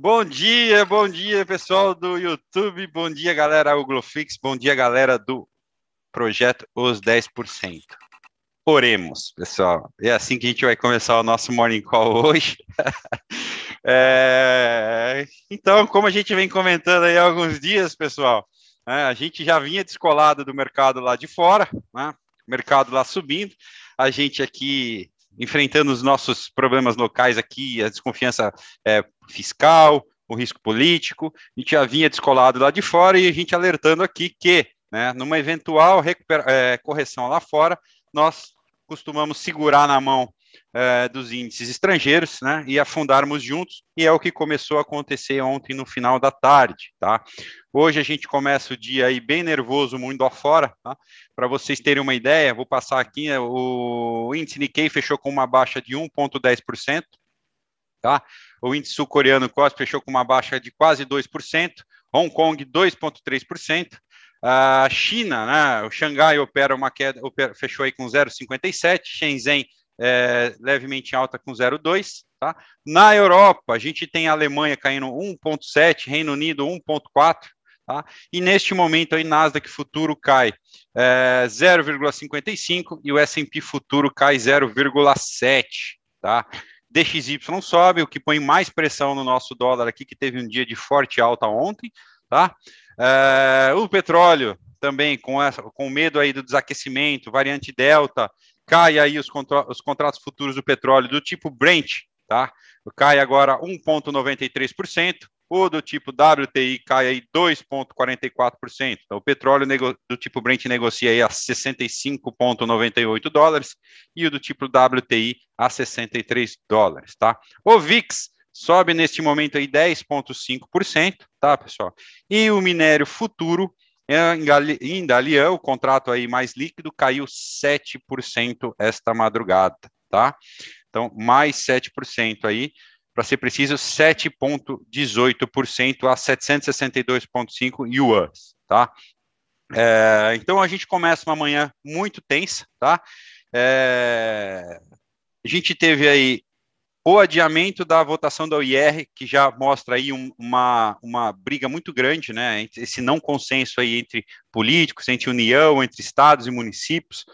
Bom dia, bom dia, pessoal do YouTube, bom dia, galera Ugloflix, bom dia, galera do projeto Os 10%. Oremos, pessoal. É assim que a gente vai começar o nosso Morning Call hoje. é... Então, como a gente vem comentando aí há alguns dias, pessoal, né, a gente já vinha descolado do mercado lá de fora, né, mercado lá subindo, a gente aqui enfrentando os nossos problemas locais aqui, a desconfiança é, fiscal, o risco político, a gente já vinha descolado lá de fora e a gente alertando aqui que, né, numa eventual é, correção lá fora, nós costumamos segurar na mão é, dos índices estrangeiros, né, e afundarmos juntos, e é o que começou a acontecer ontem no final da tarde, tá? Hoje a gente começa o dia aí bem nervoso, mundo afora, tá? Para vocês terem uma ideia, vou passar aqui, né, o índice Nikkei fechou com uma baixa de 1,10%, tá? O índice sul-coreano COSP fechou com uma baixa de quase 2%, Hong Kong 2,3%, a China, né, o Xangai opera uma queda, opera, fechou aí com 0,57, Shenzhen é, levemente alta com 0,2. Tá? Na Europa, a gente tem a Alemanha caindo 1,7, Reino Unido 1,4. Tá? E neste momento aí Nasdaq futuro cai é, 0,55 e o S&P futuro cai 0,7, tá? DXY sobe, o que põe mais pressão no nosso dólar aqui, que teve um dia de forte alta ontem, tá? É, o petróleo também com, essa, com medo aí do desaquecimento, variante Delta, cai aí os, contra, os contratos futuros do petróleo do tipo Brent, tá? Cai agora 1,93%, o do tipo WTI cai aí 2,44%. Então, o petróleo do tipo Brent negocia aí a 65,98 dólares e o do tipo WTI a 63 dólares, tá? O VIX sobe neste momento aí 10,5%, tá, pessoal? E o minério futuro em Dalian, o contrato aí mais líquido caiu 7% esta madrugada, tá? Então, mais 7% aí, para ser preciso, 7,18% a 762,5 yuans, tá? É, então, a gente começa uma manhã muito tensa, tá? É, a gente teve aí o adiamento da votação da OIR, que já mostra aí um, uma, uma briga muito grande, né, esse não consenso aí entre políticos, entre União, entre estados e municípios,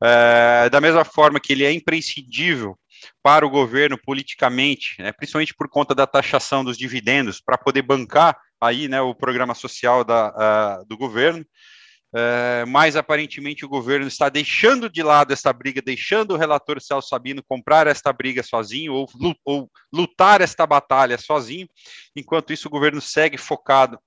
é, da mesma forma que ele é imprescindível para o governo politicamente, né, principalmente por conta da taxação dos dividendos, para poder bancar aí, né, o programa social da, uh, do governo, é, mas aparentemente o governo está deixando de lado essa briga, deixando o relator Celso Sabino comprar esta briga sozinho ou, ou lutar esta batalha sozinho. Enquanto isso, o governo segue focado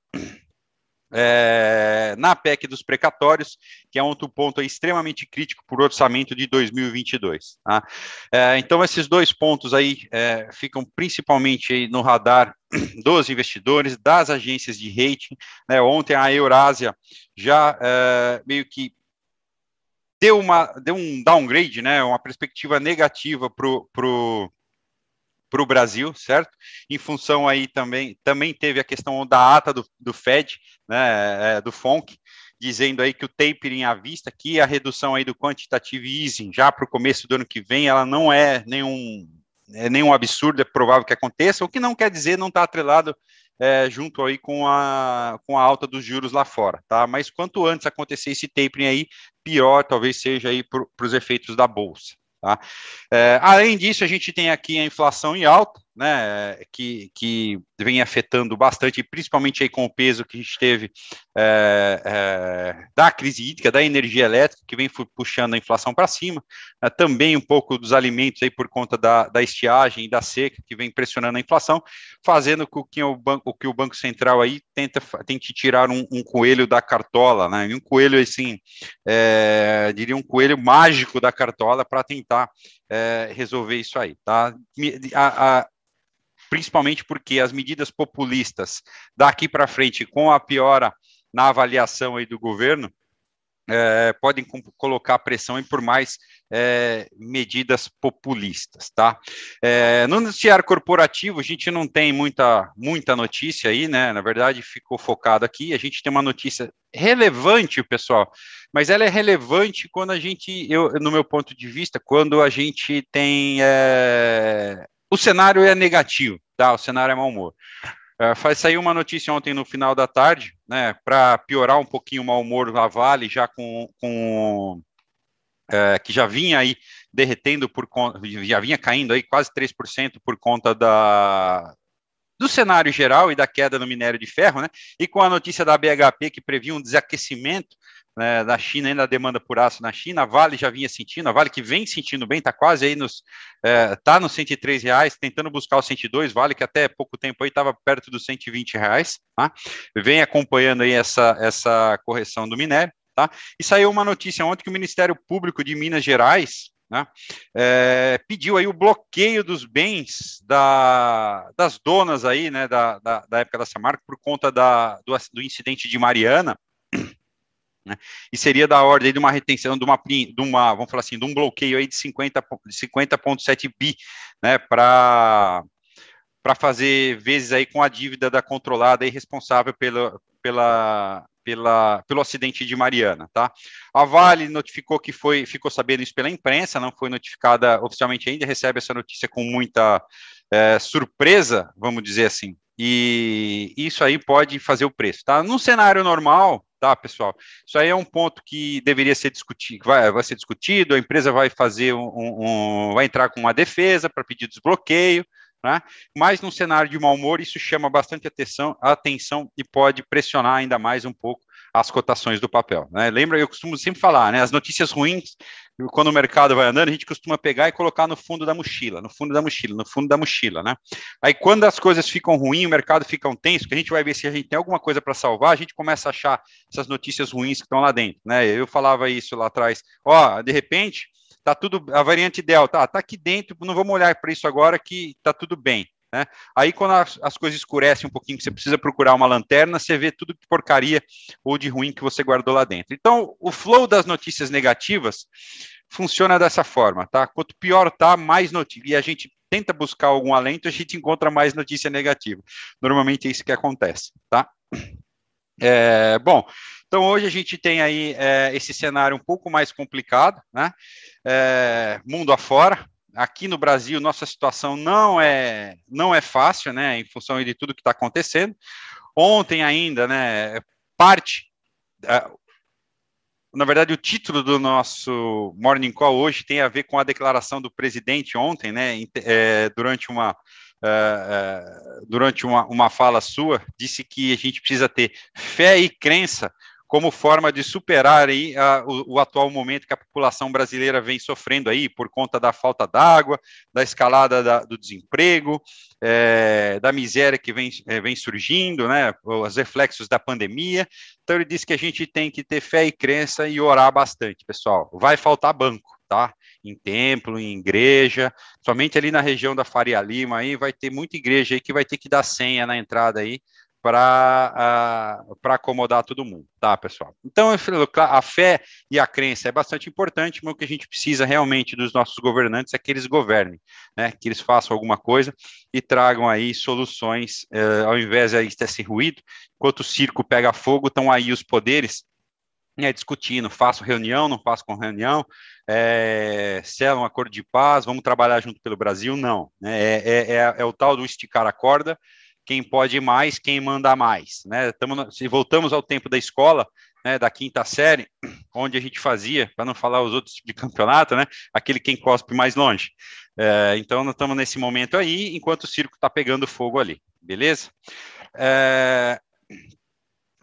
é, na PEC dos precatórios, que é outro ponto extremamente crítico para o orçamento de 2022. Tá? É, então, esses dois pontos aí é, ficam principalmente no radar dos investidores, das agências de rating. Né? Ontem a Eurásia já é, meio que deu, uma, deu um downgrade, né? uma perspectiva negativa para o para o Brasil, certo? Em função aí também, também teve a questão da ata do, do Fed, né, é, do FONC, dizendo aí que o tapering à vista, que a redução aí do quantitative easing já para o começo do ano que vem, ela não é nenhum, é nenhum absurdo, é provável que aconteça, o que não quer dizer não está atrelado é, junto aí com a, com a alta dos juros lá fora, tá? Mas quanto antes acontecer esse tapering aí, pior talvez seja aí para os efeitos da bolsa. Tá? É, além disso, a gente tem aqui a inflação em alta, né, que, que vem afetando bastante, principalmente aí com o peso que a gente teve é, é, da crise hídrica, da energia elétrica, que vem puxando a inflação para cima, né, também um pouco dos alimentos aí por conta da, da estiagem e da seca, que vem pressionando a inflação, fazendo com que o Banco, que o banco Central aí tenta, tente tirar um, um coelho da cartola, né, um coelho assim, é, diria um coelho mágico da cartola para tentar é, resolver isso aí, tá? A, a, principalmente porque as medidas populistas daqui para frente, com a piora na avaliação aí do governo, é, podem colocar pressão por mais é, medidas populistas, tá? É, no noticiário corporativo, a gente não tem muita, muita notícia aí, né? Na verdade, ficou focado aqui. A gente tem uma notícia relevante, pessoal, mas ela é relevante quando a gente, eu, no meu ponto de vista, quando a gente tem é, o cenário é negativo, tá? O cenário é mau humor. Uh, faz sair uma notícia ontem no final da tarde, né, para piorar um pouquinho o mau humor da Vale, já com, com uh, que já vinha aí derretendo por já vinha caindo aí quase 3% por conta da, do cenário geral e da queda no minério de ferro, né? E com a notícia da BHP que previa um desaquecimento né, da China, ainda a demanda por aço na China, a Vale já vinha sentindo, a Vale que vem sentindo bem, está quase aí nos, é, nos 103 reais, tentando buscar os 102, Vale que até pouco tempo aí estava perto dos 120 reais, tá? vem acompanhando aí essa, essa correção do minério, tá? E saiu uma notícia ontem que o Ministério Público de Minas Gerais, né, é, pediu aí o bloqueio dos bens da, das donas aí, né, da, da, da época da Samarco por conta da, do, do incidente de Mariana, né? E seria da ordem de uma retenção, de uma, de uma, vamos falar assim, de um bloqueio aí de 50,7 50 bi, né, para para fazer vezes aí com a dívida da controlada e responsável pela, pela, pela, pelo acidente de Mariana, tá? A Vale notificou que foi, ficou sabendo isso pela imprensa, não foi notificada oficialmente ainda, recebe essa notícia com muita é, surpresa, vamos dizer assim, e isso aí pode fazer o preço, tá? Num cenário normal, tá, pessoal? Isso aí é um ponto que deveria ser discutido, vai, vai ser discutido, a empresa vai fazer um, um vai entrar com uma defesa para pedir desbloqueio, né? Mas num cenário de mau humor, isso chama bastante atenção, atenção e pode pressionar ainda mais um pouco as cotações do papel. Né? Lembra, eu costumo sempre falar, né? As notícias ruins, quando o mercado vai andando, a gente costuma pegar e colocar no fundo da mochila, no fundo da mochila, no fundo da mochila, né? Aí quando as coisas ficam ruins, o mercado fica um tenso, que a gente vai ver se a gente tem alguma coisa para salvar, a gente começa a achar essas notícias ruins que estão lá dentro, né? Eu falava isso lá atrás, ó, de repente, tá tudo, a variante delta, tá, tá aqui dentro, não vamos olhar para isso agora que tá tudo bem. Né? Aí, quando as, as, coisas escurecem um pouquinho, que você precisa procurar uma lanterna, você vê tudo de porcaria ou de ruim que você guardou lá dentro. Então, o flow das notícias negativas funciona dessa forma, tá? Quanto pior tá, mais notícia. E a gente tenta buscar algum alento, a gente encontra mais notícia negativa. Normalmente é isso que acontece, tá? É, bom, então hoje a gente tem aí é, esse cenário um pouco mais complicado, né? É, mundo afora, aqui no Brasil nossa situação não é não é fácil, né, em função de tudo que está acontecendo. Ontem ainda, né, parte, na verdade o título do nosso Morning Call hoje tem a ver com a declaração do presidente ontem, né, é, durante uma é, é, durante uma, uma fala sua, disse que a gente precisa ter fé e crença como forma de superar aí a, o, o, atual momento que a população brasileira vem sofrendo aí por conta da falta d'água, da escalada da, do desemprego, é, da miséria que vem, é, vem surgindo, né, os reflexos da pandemia. Então ele disse que a gente tem que ter fé e crença e orar bastante, pessoal. Vai faltar banco, tá? Em templo, em igreja, somente ali na região da Faria Lima aí vai ter muita igreja aí que vai ter que dar senha na entrada aí para uh, acomodar todo mundo, tá, pessoal? Então, a fé e a crença é bastante importante, mas o que a gente precisa realmente dos nossos governantes é que eles governem, né, que eles façam alguma coisa e tragam aí soluções, uh, ao invés de ter ruído, enquanto o circo pega fogo, estão aí os poderes né, discutindo, faço reunião, não faço com reunião, é, um acordo de paz, vamos trabalhar junto pelo Brasil, não, né, é, é, é, é o tal do esticar a corda, quem pode mais, quem manda mais, né? Tamo, se voltamos ao tempo da escola, né, da quinta série, onde a gente fazia, para não falar os outros de campeonato, né, aquele quem cospe mais longe. É, então, nós estamos nesse momento aí, enquanto o circo está pegando fogo ali, beleza? É,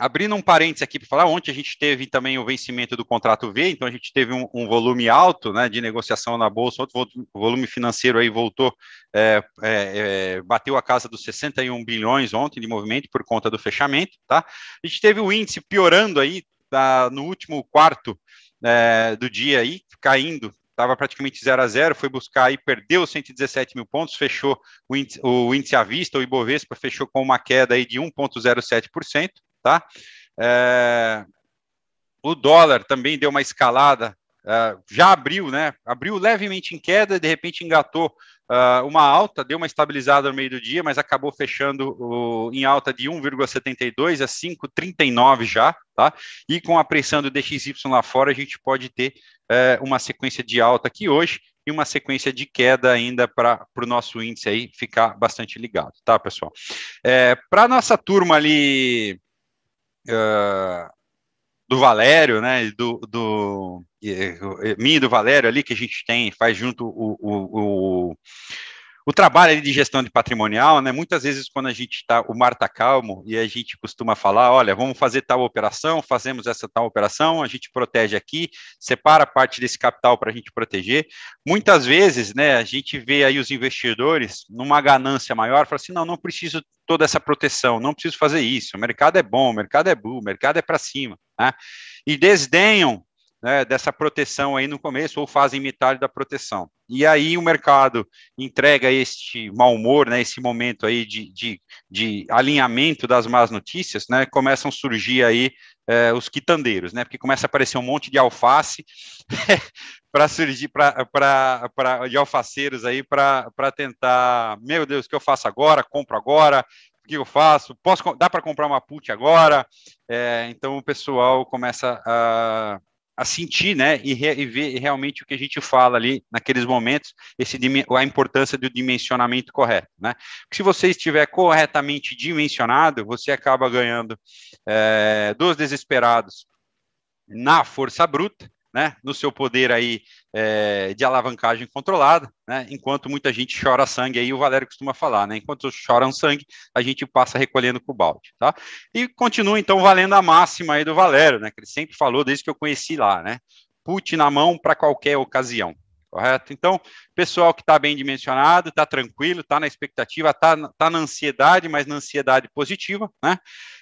Abrindo um parênteses aqui para falar, ontem a gente teve também o vencimento do contrato V, então a gente teve um, um volume alto né, de negociação na Bolsa, outro volume financeiro aí voltou, é, é, é, bateu a casa dos 61 bilhões ontem de movimento por conta do fechamento, tá? A gente teve o índice piorando aí tá, no último quarto é, do dia aí, caindo estava praticamente 0 a 0, foi buscar e perdeu 117 mil pontos, fechou o índice, o índice à vista, o Ibovespa fechou com uma queda aí de 1,07%, tá? É, o dólar também deu uma escalada, é, já abriu, né? Abriu levemente em queda, de repente engatou uh, uma alta, deu uma estabilizada no meio do dia, mas acabou fechando uh, em alta de 1,72 a 5,39 já, tá? E com a pressão do DXY lá fora, a gente pode ter uh, uma sequência de alta aqui hoje, e uma sequência de queda ainda para o nosso índice aí ficar bastante ligado, tá, pessoal? É, para nossa turma ali uh, do Valério, né, do, do mim e do Valério ali que a gente tem, faz junto o, o, o o trabalho de gestão de patrimonial, né? Muitas vezes quando a gente está, o mar está calmo e a gente costuma falar, olha, vamos fazer tal operação, fazemos essa tal operação, a gente protege aqui, separa parte desse capital para a gente proteger. Muitas vezes, né? A gente vê aí os investidores numa ganância maior, fala assim, não, não preciso toda essa proteção, não preciso fazer isso. O mercado é bom, o mercado é bom, o mercado é para cima, né? E desdenham né, dessa proteção aí no começo, ou fazem metade da proteção. E aí o mercado entrega este mau humor, né, esse momento aí de, de, de alinhamento das más notícias, né, começam a surgir aí é, os quitandeiros, né, porque começa a aparecer um monte de alface para surgir, para de alfaceiros aí para tentar, meu Deus, o que eu faço agora? Compro agora, o que eu faço? Posso, dá para comprar uma put agora? É, então o pessoal começa a a sentir, né, e, re, e, ver realmente o que a gente fala ali naqueles momentos, esse, a importância do dimensionamento correto, né? Porque se você estiver corretamente dimensionado, você acaba ganhando é, dos desesperados na força bruta, né, no seu poder aí é, de alavancagem controlada, né, enquanto muita gente chora sangue, aí o Valério costuma falar, né, enquanto choram sangue, a gente passa recolhendo com o balde, tá? E continua, então, valendo a máxima aí do Valério, né, que ele sempre falou desde que eu conheci lá, né, put na mão para qualquer ocasião, correto? Então, pessoal que está bem dimensionado, está tranquilo, está na expectativa, está tá na ansiedade, mas na ansiedade positiva, né?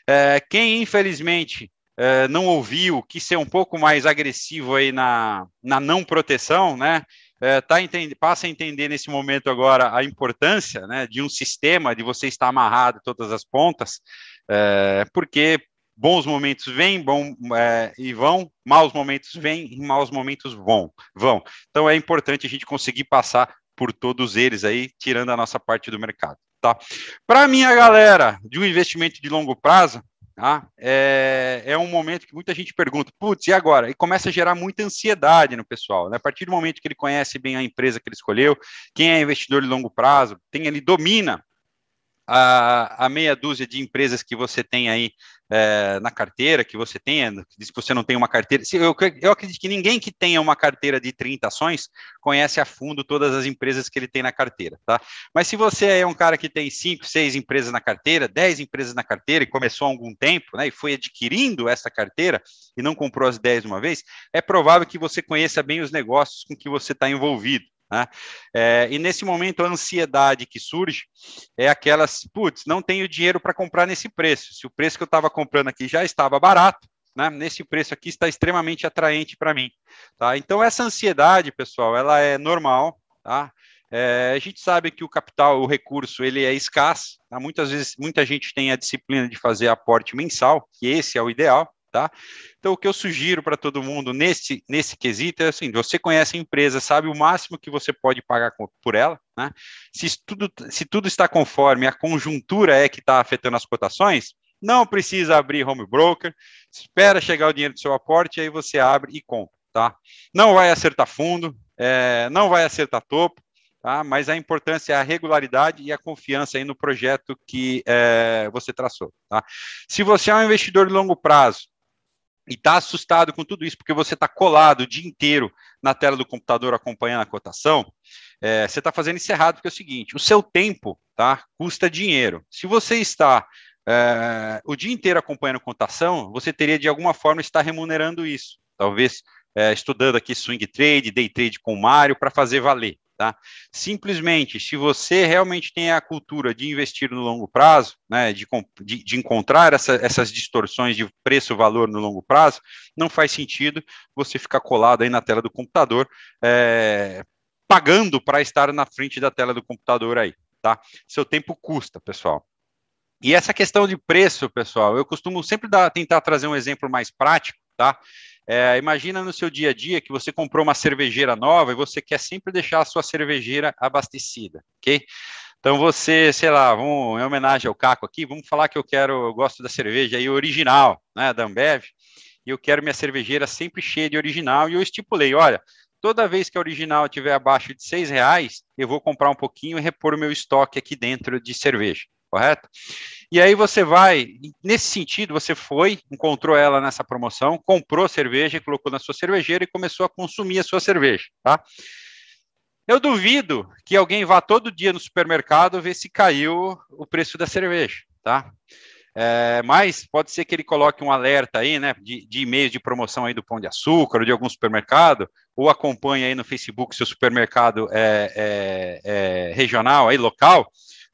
É, quem, infelizmente, é, não ouviu, quis ser um pouco mais agressivo aí na, na não proteção, né? É, tá entende, passa a entender nesse momento agora a importância né, de um sistema, de você estar amarrado todas as pontas, é, porque bons momentos vêm bom, é, e vão, maus momentos vêm e maus momentos vão, vão. Então é importante a gente conseguir passar por todos eles aí, tirando a nossa parte do mercado. Tá? Para minha galera de um investimento de longo prazo, Tá? É, é um momento que muita gente pergunta, putz, e agora? E começa a gerar muita ansiedade no pessoal. Né? A partir do momento que ele conhece bem a empresa que ele escolheu, quem é investidor de longo prazo, tem ele domina a, a meia dúzia de empresas que você tem aí é, na carteira, que você tenha, diz que você não tem uma carteira. Eu, eu acredito que ninguém que tenha uma carteira de 30 ações conhece a fundo todas as empresas que ele tem na carteira, tá? Mas se você é um cara que tem 5, 6 empresas na carteira, 10 empresas na carteira e começou há algum tempo, né, e foi adquirindo essa carteira e não comprou as 10 uma vez, é provável que você conheça bem os negócios com que você está envolvido. Né? É, e nesse momento, a ansiedade que surge é aquelas, putz, não tenho dinheiro para comprar nesse preço. Se o preço que eu estava comprando aqui já estava barato, né, nesse preço aqui está extremamente atraente para mim. Tá? Então, essa ansiedade, pessoal, ela é normal. Tá? É, a gente sabe que o capital, o recurso, ele é escasso. Tá? Muitas vezes, muita gente tem a disciplina de fazer aporte mensal, que esse é o ideal tá? Então, o que eu sugiro para todo mundo nesse, nesse quesito é assim: você conhece a empresa, sabe o máximo que você pode pagar por ela, né? Se tudo, se tudo está conforme a conjuntura é que está afetando as cotações, não precisa abrir home broker, espera chegar o dinheiro do seu aporte, aí você abre e compra, tá? Não vai acertar fundo, é, não vai acertar topo, Tá? mas a importância é a regularidade e a confiança aí no projeto que é, você traçou. Tá? Se você é um investidor de longo prazo, e está assustado com tudo isso, porque você está colado o dia inteiro na tela do computador acompanhando a cotação, é, você está fazendo isso errado, porque é o seguinte, o seu tempo tá, custa dinheiro. Se você está é, o dia inteiro acompanhando cotação, você teria de alguma forma estar remunerando isso. Talvez é, estudando aqui swing trade, day trade com o Mário para fazer valer. Tá? Simplesmente, se você realmente tem a cultura de investir no longo prazo, né, de, de, de encontrar essa, essas distorções de preço-valor no longo prazo, não faz sentido você ficar colado aí na tela do computador, é, pagando para estar na frente da tela do computador aí, tá? Seu tempo custa, pessoal. E essa questão de preço, pessoal, eu costumo sempre dar, tentar trazer um exemplo mais prático, tá? É, imagina no seu dia a dia que você comprou uma cervejeira nova e você quer sempre deixar a sua cervejeira abastecida, ok? Então você, sei lá, vamos, em homenagem ao Caco aqui, vamos falar que eu quero, eu gosto da cerveja aí original, né, da Ambev, e eu quero minha cervejeira sempre cheia de original, e eu estipulei, olha, toda vez que a original estiver abaixo de seis reais, eu vou comprar um pouquinho e repor o meu estoque aqui dentro de cerveja, correto? E aí você vai, nesse sentido, você foi, encontrou ela nessa promoção, comprou cerveja, colocou na sua cervejeira e começou a consumir a sua cerveja, tá? Eu duvido que alguém vá todo dia no supermercado ver se caiu o preço da cerveja, tá? É, mas pode ser que ele coloque um alerta aí, né, de, de e-mails de promoção aí do Pão de Açúcar ou de algum supermercado, ou acompanhe aí no Facebook seu supermercado é, é, é regional, aí local,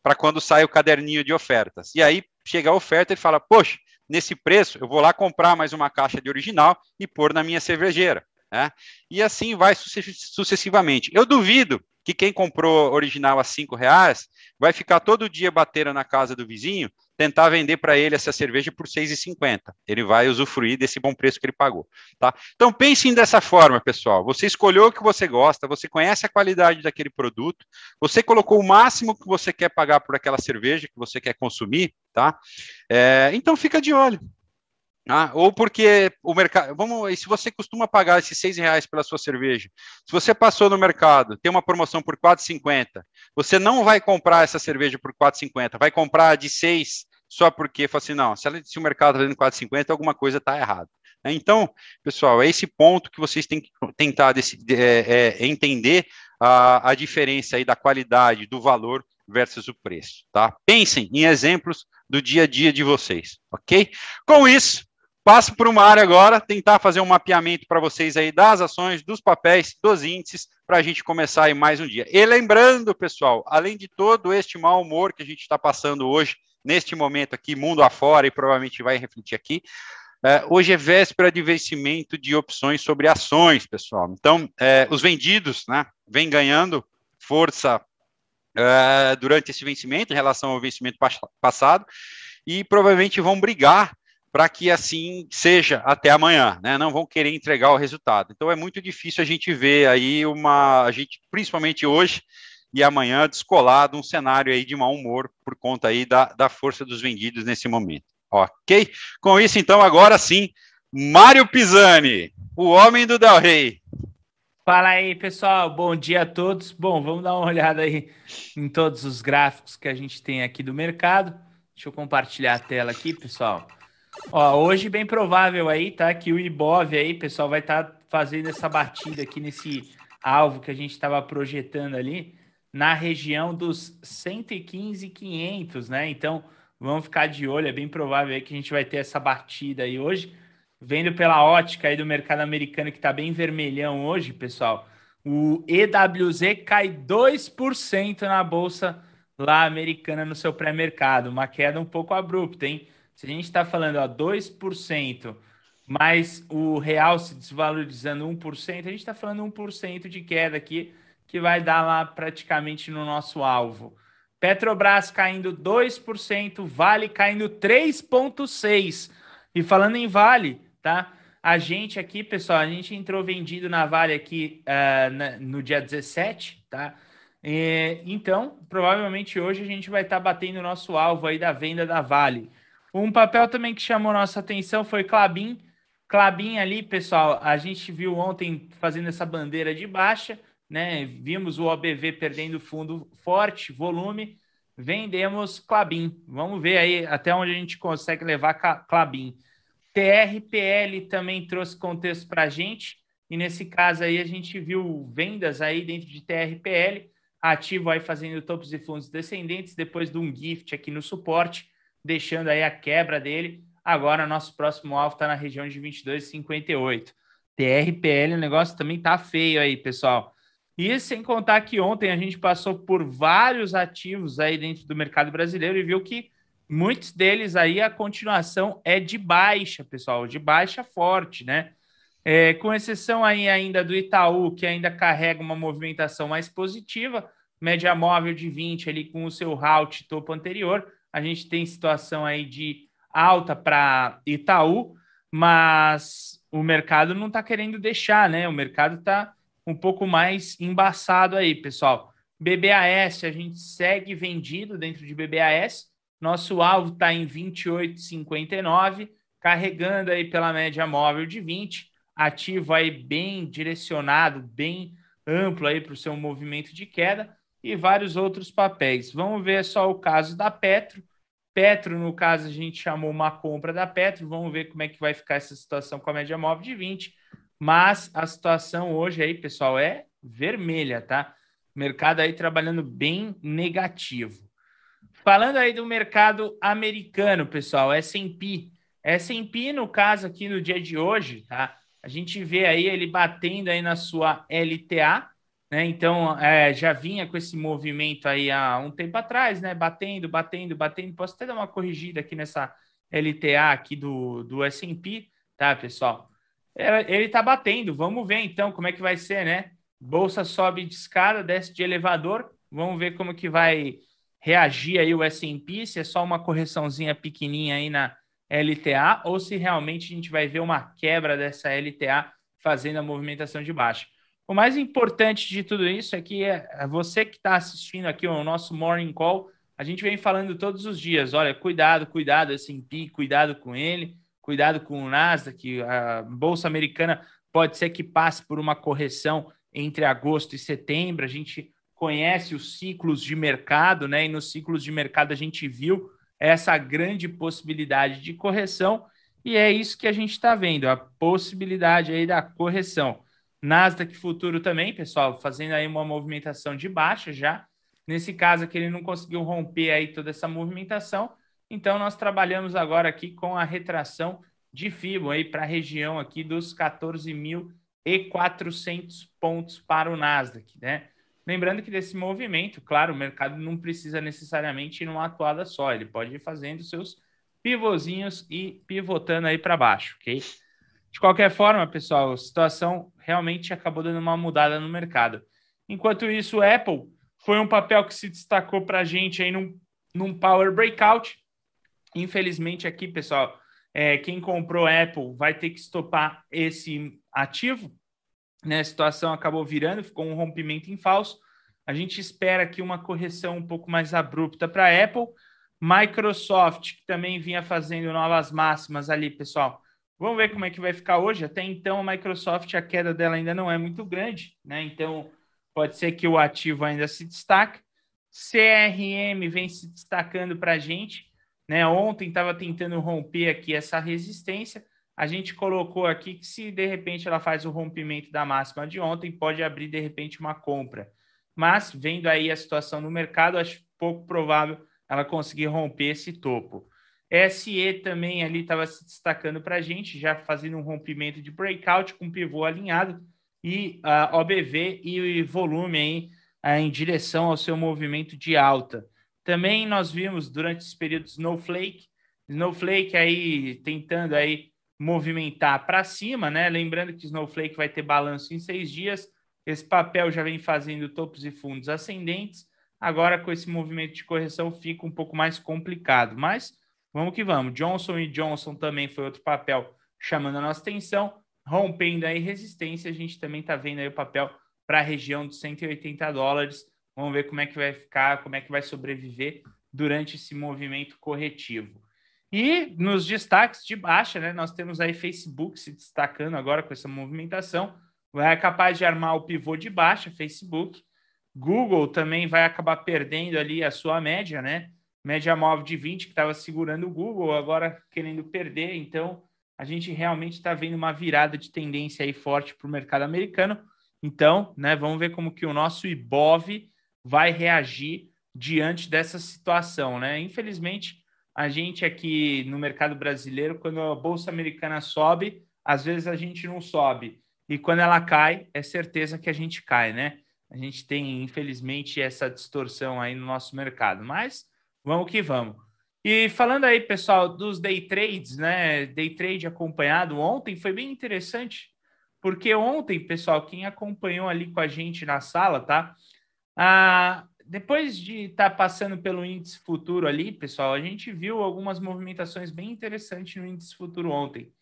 para quando sai o caderninho de ofertas. E aí chega a oferta e fala, poxa, nesse preço eu vou lá comprar mais uma caixa de original e pôr na minha cervejeira. Né? E assim vai sucessivamente. Eu duvido que quem comprou original a cinco reais vai ficar todo dia batendo na casa do vizinho, tentar vender para ele essa cerveja por 6,50. Ele vai usufruir desse bom preço que ele pagou, tá? Então pensem dessa forma, pessoal. Você escolheu o que você gosta, você conhece a qualidade daquele produto, você colocou o máximo que você quer pagar por aquela cerveja que você quer consumir, tá? É, então fica de olho. Ah, ou porque o mercado. Vamos, se você costuma pagar esses seis reais pela sua cerveja, se você passou no mercado, tem uma promoção por 4,50, você não vai comprar essa cerveja por 4,50, vai comprar de seis só porque fala assim, não, se, ela, se o mercado está vendendo 4,50, alguma coisa está errada. Né? Então, pessoal, é esse ponto que vocês têm que tentar é, é, entender a, a diferença aí da qualidade, do valor versus o preço, tá? Pensem em exemplos do dia a dia de vocês, ok? Com isso, Passo para uma área agora, tentar fazer um mapeamento para vocês aí das ações, dos papéis, dos índices, para a gente começar aí mais um dia. E lembrando, pessoal, além de todo este mau humor que a gente está passando hoje, neste momento aqui, mundo afora, e provavelmente vai refletir aqui, é, hoje é véspera de vencimento de opções sobre ações, pessoal. Então, é, os vendidos, né, vem ganhando força é, durante esse vencimento, em relação ao vencimento passado, e provavelmente vão brigar para que assim seja até amanhã, né? Não vão querer entregar o resultado. Então é muito difícil a gente ver aí uma, a gente principalmente hoje e amanhã descolado um cenário aí de mau humor por conta aí da, da força dos vendidos nesse momento. Ok? Com isso, então, agora sim, Mário Pisani, o homem do Del Rey. Fala aí, pessoal. Bom dia a todos. Bom, vamos dar uma olhada aí em todos os gráficos que a gente tem aqui do mercado. Deixa eu compartilhar a tela aqui, pessoal. Ó, hoje bem provável aí, tá? Que o Ibov aí, pessoal, vai estar tá fazendo essa batida aqui nesse alvo que a gente estava projetando ali na região dos 115,500, né? Então, vamos ficar de olho, é bem provável que a gente vai ter essa batida aí hoje. Vendo pela ótica aí do mercado americano que tá bem vermelhão hoje, pessoal, o EWZ cai 2% na bolsa lá americana no seu pré-mercado, uma queda um pouco abrupta, hein? Se a gente está falando ó, 2%, mais o real se desvalorizando 1%, a gente está falando 1% de queda aqui, que vai dar lá praticamente no nosso alvo. Petrobras caindo 2%, Vale caindo 3,6%. E falando em Vale, tá? A gente aqui, pessoal, a gente entrou vendido na Vale aqui uh, na, no dia 17, tá? E, então, provavelmente hoje a gente vai estar tá batendo o nosso alvo aí da venda da Vale. Um papel também que chamou nossa atenção foi Clabin. Clabin ali, pessoal, a gente viu ontem fazendo essa bandeira de baixa, né? Vimos o OBV perdendo fundo forte, volume. Vendemos Clabin. Vamos ver aí até onde a gente consegue levar Clabin. TRPL também trouxe contexto para a gente. E nesse caso aí a gente viu vendas aí dentro de TRPL, ativo aí fazendo topos e fundos descendentes, depois de um gift aqui no suporte deixando aí a quebra dele. Agora, nosso próximo alvo está na região de 22,58. TRPL, o negócio também tá feio aí, pessoal. E sem contar que ontem a gente passou por vários ativos aí dentro do mercado brasileiro e viu que muitos deles aí a continuação é de baixa, pessoal, de baixa forte, né? É, com exceção aí ainda do Itaú, que ainda carrega uma movimentação mais positiva, média móvel de 20 ali com o seu route topo anterior, a gente tem situação aí de alta para Itaú, mas o mercado não está querendo deixar, né? O mercado está um pouco mais embaçado aí, pessoal. BBAS, a gente segue vendido dentro de BBAS. Nosso alvo está em 28,59, carregando aí pela média móvel de 20. ativo aí bem direcionado, bem amplo aí para o seu movimento de queda e vários outros papéis. Vamos ver só o caso da Petro. Petro, no caso, a gente chamou uma compra da Petro. Vamos ver como é que vai ficar essa situação com a média móvel de 20. Mas a situação hoje aí, pessoal, é vermelha, tá? Mercado aí trabalhando bem negativo. Falando aí do mercado americano, pessoal, S&P. S&P, no caso aqui no dia de hoje, tá? A gente vê aí ele batendo aí na sua LTA, né? Então, é, já vinha com esse movimento aí há um tempo atrás, né? Batendo, batendo, batendo. Posso até dar uma corrigida aqui nessa LTA aqui do, do S&P, tá, pessoal? É, ele tá batendo. Vamos ver, então, como é que vai ser, né? Bolsa sobe de escada, desce de elevador. Vamos ver como que vai reagir aí o S&P, se é só uma correçãozinha pequenininha aí na LTA ou se realmente a gente vai ver uma quebra dessa LTA fazendo a movimentação de baixa. O mais importante de tudo isso é que é você que está assistindo aqui o nosso Morning Call, a gente vem falando todos os dias, olha, cuidado, cuidado, S&P, cuidado com ele, cuidado com o Nasdaq, a Bolsa Americana pode ser que passe por uma correção entre agosto e setembro, a gente conhece os ciclos de mercado, né? E nos ciclos de mercado a gente viu essa grande possibilidade de correção, e é isso que a gente está vendo, a possibilidade aí da correção. Nasdaq futuro também, pessoal, fazendo aí uma movimentação de baixa já. Nesse caso aqui, ele não conseguiu romper aí toda essa movimentação, então nós trabalhamos agora aqui com a retração de FIBO para a região aqui dos 14.400 pontos para o Nasdaq, né? Lembrando que desse movimento, claro, o mercado não precisa necessariamente ir numa atuada só, ele pode ir fazendo seus pivôzinhos e pivotando aí para baixo, ok? De qualquer forma, pessoal, a situação realmente acabou dando uma mudada no mercado. Enquanto isso, o Apple foi um papel que se destacou para a gente aí num, num Power Breakout. Infelizmente, aqui, pessoal, é, quem comprou Apple vai ter que estopar esse ativo, né, a situação acabou virando, ficou um rompimento em falso. A gente espera aqui uma correção um pouco mais abrupta para Apple. Microsoft, que também vinha fazendo novas máximas ali, pessoal. Vamos ver como é que vai ficar hoje. Até então, a Microsoft, a queda dela ainda não é muito grande, né? Então, pode ser que o ativo ainda se destaque. CRM vem se destacando para a gente. Né? Ontem estava tentando romper aqui essa resistência a gente colocou aqui que se de repente ela faz o rompimento da máxima de ontem, pode abrir de repente uma compra. Mas vendo aí a situação no mercado, acho pouco provável ela conseguir romper esse topo. SE também ali estava se destacando para a gente, já fazendo um rompimento de breakout com pivô alinhado e uh, OBV e volume aí uh, em direção ao seu movimento de alta. Também nós vimos durante esse período Snowflake, Snowflake aí tentando aí movimentar para cima, né? Lembrando que Snowflake vai ter balanço em seis dias. Esse papel já vem fazendo topos e fundos ascendentes. Agora, com esse movimento de correção, fica um pouco mais complicado. Mas vamos que vamos. Johnson Johnson também foi outro papel chamando a nossa atenção, rompendo aí resistência. A gente também está vendo aí o papel para a região dos 180 dólares. Vamos ver como é que vai ficar, como é que vai sobreviver durante esse movimento corretivo. E nos destaques de baixa, né, nós temos aí Facebook se destacando agora com essa movimentação. Vai capaz de armar o pivô de baixa, Facebook. Google também vai acabar perdendo ali a sua média, né? Média móvel de 20 que estava segurando o Google, agora querendo perder. Então, a gente realmente está vendo uma virada de tendência aí forte para o mercado americano. Então, né, vamos ver como que o nosso IBOV vai reagir diante dessa situação, né? Infelizmente, a gente aqui no mercado brasileiro, quando a bolsa americana sobe, às vezes a gente não sobe. E quando ela cai, é certeza que a gente cai, né? A gente tem, infelizmente, essa distorção aí no nosso mercado. Mas vamos que vamos. E falando aí, pessoal, dos day trades, né? Day trade acompanhado ontem foi bem interessante, porque ontem, pessoal, quem acompanhou ali com a gente na sala, tá? Ah, depois de estar tá passando pelo índice futuro ali, pessoal, a gente viu algumas movimentações bem interessantes no índice futuro ontem.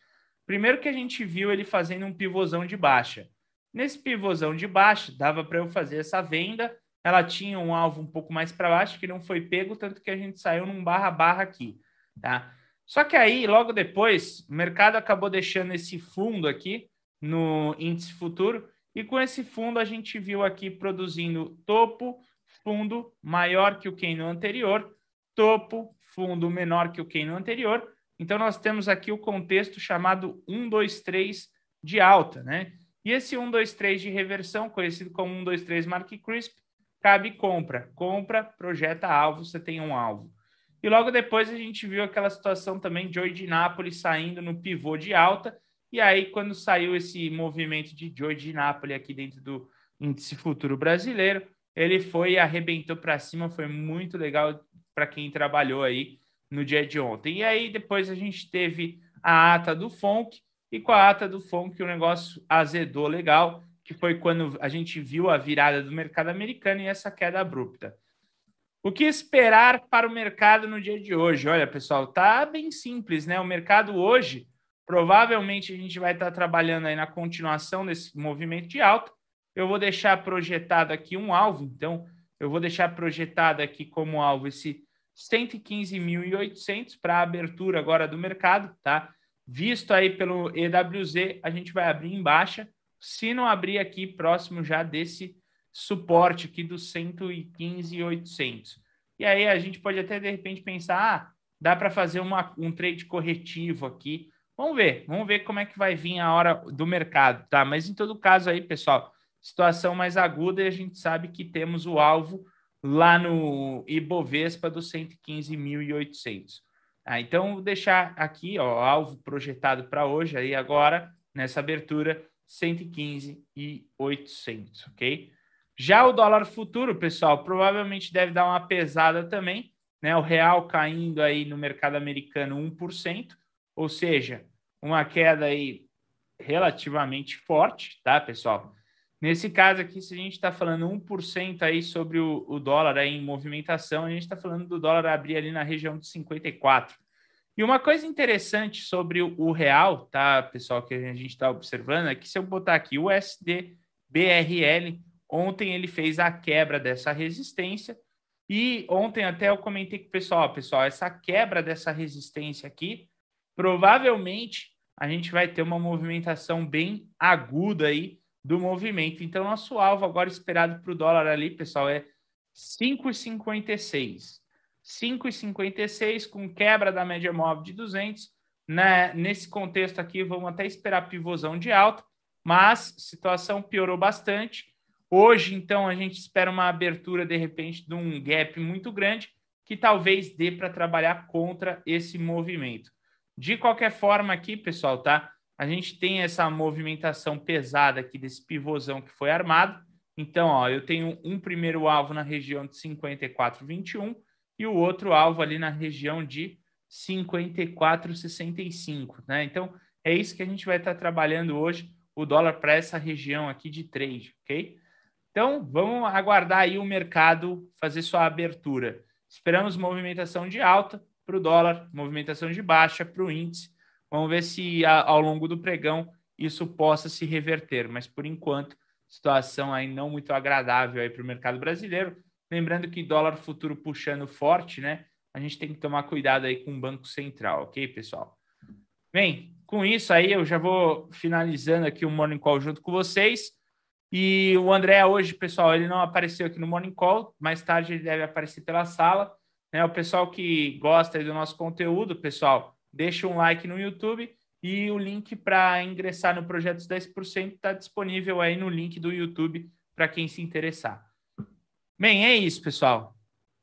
Primeiro que a gente viu ele fazendo um pivôzão de baixa. Nesse pivôzão de baixa, dava para eu fazer essa venda. Ela tinha um alvo um pouco mais para baixo, que não foi pego, tanto que a gente saiu num barra-barra aqui, tá? Só que aí, logo depois, o mercado acabou deixando esse fundo aqui, no índice futuro. E com esse fundo, a gente viu aqui produzindo topo, fundo maior que o no anterior, topo, fundo menor que o no anterior. Então, nós temos aqui o contexto chamado 1, 2, 3 de alta, né? E esse 1, 2, 3 de reversão, conhecido como 1, 2, 3 Mark Crisp, cabe compra. Compra, projeta alvo, você tem um alvo. E logo depois a gente viu aquela situação também de Joy de Nápoles saindo no pivô de alta. E aí, quando saiu esse movimento de de Nápoles aqui dentro do índice futuro brasileiro, ele foi e arrebentou para cima. Foi muito legal para quem trabalhou aí no dia de ontem. E aí, depois a gente teve a ata do FONC, e com a ata do FONC o negócio azedou legal que foi quando a gente viu a virada do mercado americano e essa queda abrupta. O que esperar para o mercado no dia de hoje? Olha, pessoal, tá bem simples, né? O mercado hoje, provavelmente a gente vai estar trabalhando aí na continuação desse movimento de alta. Eu vou deixar projetado aqui um alvo, então eu vou deixar projetado aqui como alvo esse 115.800 para a abertura agora do mercado, tá? Visto aí pelo EWZ, a gente vai abrir em baixa se não abrir aqui próximo já desse suporte aqui dos 115,800. E aí a gente pode até de repente pensar, ah, dá para fazer uma, um trade corretivo aqui. Vamos ver, vamos ver como é que vai vir a hora do mercado, tá? Mas em todo caso aí, pessoal, situação mais aguda e a gente sabe que temos o alvo lá no Ibovespa dos 115.800. Ah, então, vou deixar aqui, ó, alvo projetado para hoje aí agora, nessa abertura, 115 e 800, ok? Já o dólar futuro, pessoal, provavelmente deve dar uma pesada também, né? O real caindo aí no mercado americano 1%, ou seja, uma queda aí relativamente forte, tá, pessoal? Nesse caso aqui, se a gente está falando 1% aí sobre o, o dólar em movimentação, a gente está falando do dólar abrir ali na região de 54. E uma coisa interessante sobre o real, tá, pessoal, que a gente está observando, é que se eu botar aqui o SDBRL, ontem ele fez a quebra dessa resistência, e ontem até eu comentei com o pessoal, pessoal, essa quebra dessa resistência aqui, provavelmente a gente vai ter uma movimentação bem aguda aí do movimento. Então, nosso alvo agora esperado para o dólar ali, pessoal, é 5,56. 5,56 com quebra da média móvel de 200. Né? Nesse contexto aqui, vamos até esperar pivôzão de alta, mas situação piorou bastante. Hoje, então, a gente espera uma abertura, de repente, de um gap muito grande, que talvez dê para trabalhar contra esse movimento. De qualquer forma, aqui, pessoal, tá? A gente tem essa movimentação pesada aqui desse pivôzão que foi armado. Então, ó, eu tenho um primeiro alvo na região de 54,21 e o outro alvo ali na região de 54,65, né? Então, é isso que a gente vai estar trabalhando hoje, o dólar para essa região aqui de trade, ok? Então, vamos aguardar aí o mercado fazer sua abertura. Esperamos movimentação de alta para o dólar, movimentação de baixa para o índice. Vamos ver se ao longo do pregão isso possa se reverter, mas por enquanto, situação aí não muito agradável aí para o mercado brasileiro. Lembrando que dólar futuro puxando forte, né? A gente tem que tomar cuidado aí com o Banco Central, ok, pessoal? Bem, com isso aí eu já vou finalizando aqui o Morning Call junto com vocês. E o André hoje, pessoal, ele não apareceu aqui no Morning Call, mais tarde ele deve aparecer pela sala. Né? O pessoal que gosta do nosso conteúdo, pessoal, deixa um like no YouTube e o link para ingressar no Projetos 10% está disponível aí no link do YouTube para quem se interessar. Bem, é isso, pessoal.